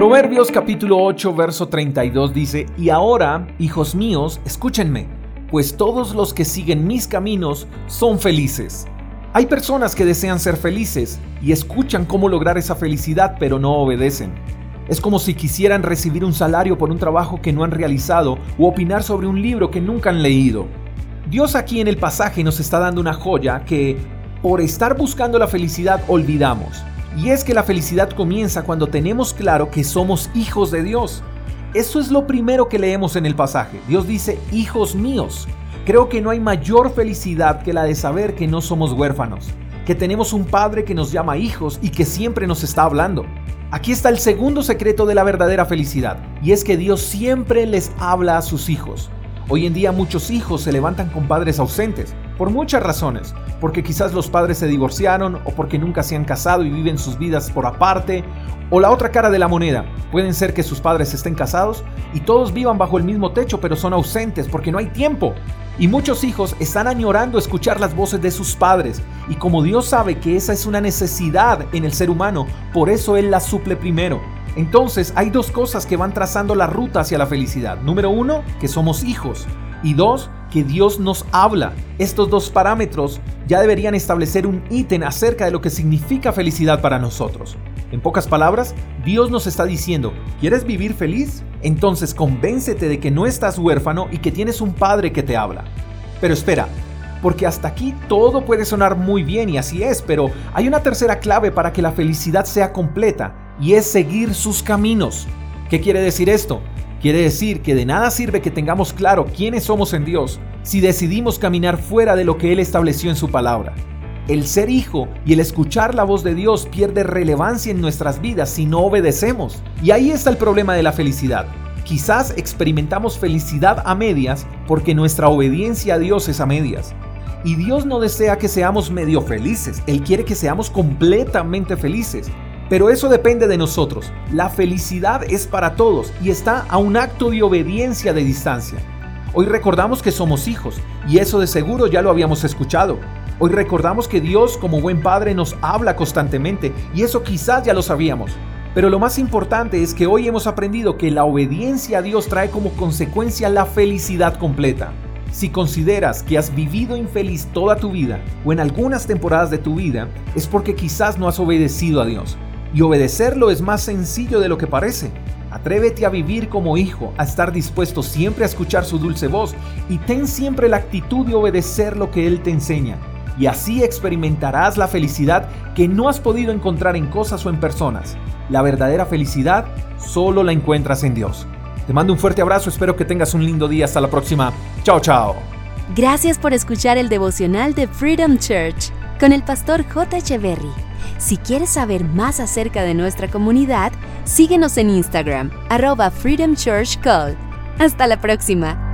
Proverbios capítulo 8, verso 32 dice, Y ahora, hijos míos, escúchenme, pues todos los que siguen mis caminos son felices. Hay personas que desean ser felices y escuchan cómo lograr esa felicidad, pero no obedecen. Es como si quisieran recibir un salario por un trabajo que no han realizado o opinar sobre un libro que nunca han leído. Dios aquí en el pasaje nos está dando una joya que, por estar buscando la felicidad, olvidamos. Y es que la felicidad comienza cuando tenemos claro que somos hijos de Dios. Eso es lo primero que leemos en el pasaje. Dios dice, hijos míos. Creo que no hay mayor felicidad que la de saber que no somos huérfanos, que tenemos un Padre que nos llama hijos y que siempre nos está hablando. Aquí está el segundo secreto de la verdadera felicidad, y es que Dios siempre les habla a sus hijos. Hoy en día muchos hijos se levantan con padres ausentes, por muchas razones, porque quizás los padres se divorciaron o porque nunca se han casado y viven sus vidas por aparte, o la otra cara de la moneda, pueden ser que sus padres estén casados y todos vivan bajo el mismo techo pero son ausentes porque no hay tiempo. Y muchos hijos están añorando escuchar las voces de sus padres y como Dios sabe que esa es una necesidad en el ser humano, por eso Él la suple primero. Entonces hay dos cosas que van trazando la ruta hacia la felicidad. Número uno, que somos hijos. Y dos, que Dios nos habla. Estos dos parámetros ya deberían establecer un ítem acerca de lo que significa felicidad para nosotros. En pocas palabras, Dios nos está diciendo, ¿quieres vivir feliz? Entonces convéncete de que no estás huérfano y que tienes un padre que te habla. Pero espera, porque hasta aquí todo puede sonar muy bien y así es, pero hay una tercera clave para que la felicidad sea completa y es seguir sus caminos. ¿Qué quiere decir esto? Quiere decir que de nada sirve que tengamos claro quiénes somos en Dios si decidimos caminar fuera de lo que Él estableció en su palabra. El ser hijo y el escuchar la voz de Dios pierde relevancia en nuestras vidas si no obedecemos. Y ahí está el problema de la felicidad. Quizás experimentamos felicidad a medias porque nuestra obediencia a Dios es a medias. Y Dios no desea que seamos medio felices, Él quiere que seamos completamente felices. Pero eso depende de nosotros. La felicidad es para todos y está a un acto de obediencia de distancia. Hoy recordamos que somos hijos y eso de seguro ya lo habíamos escuchado. Hoy recordamos que Dios como buen padre nos habla constantemente y eso quizás ya lo sabíamos. Pero lo más importante es que hoy hemos aprendido que la obediencia a Dios trae como consecuencia la felicidad completa. Si consideras que has vivido infeliz toda tu vida o en algunas temporadas de tu vida, es porque quizás no has obedecido a Dios. Y obedecerlo es más sencillo de lo que parece. Atrévete a vivir como hijo, a estar dispuesto siempre a escuchar su dulce voz y ten siempre la actitud de obedecer lo que Él te enseña. Y así experimentarás la felicidad que no has podido encontrar en cosas o en personas. La verdadera felicidad solo la encuentras en Dios. Te mando un fuerte abrazo, espero que tengas un lindo día. Hasta la próxima. Chao, chao. Gracias por escuchar el devocional de Freedom Church con el pastor J. Echeverry. Si quieres saber más acerca de nuestra comunidad, síguenos en Instagram, arroba Freedom Church Call. Hasta la próxima.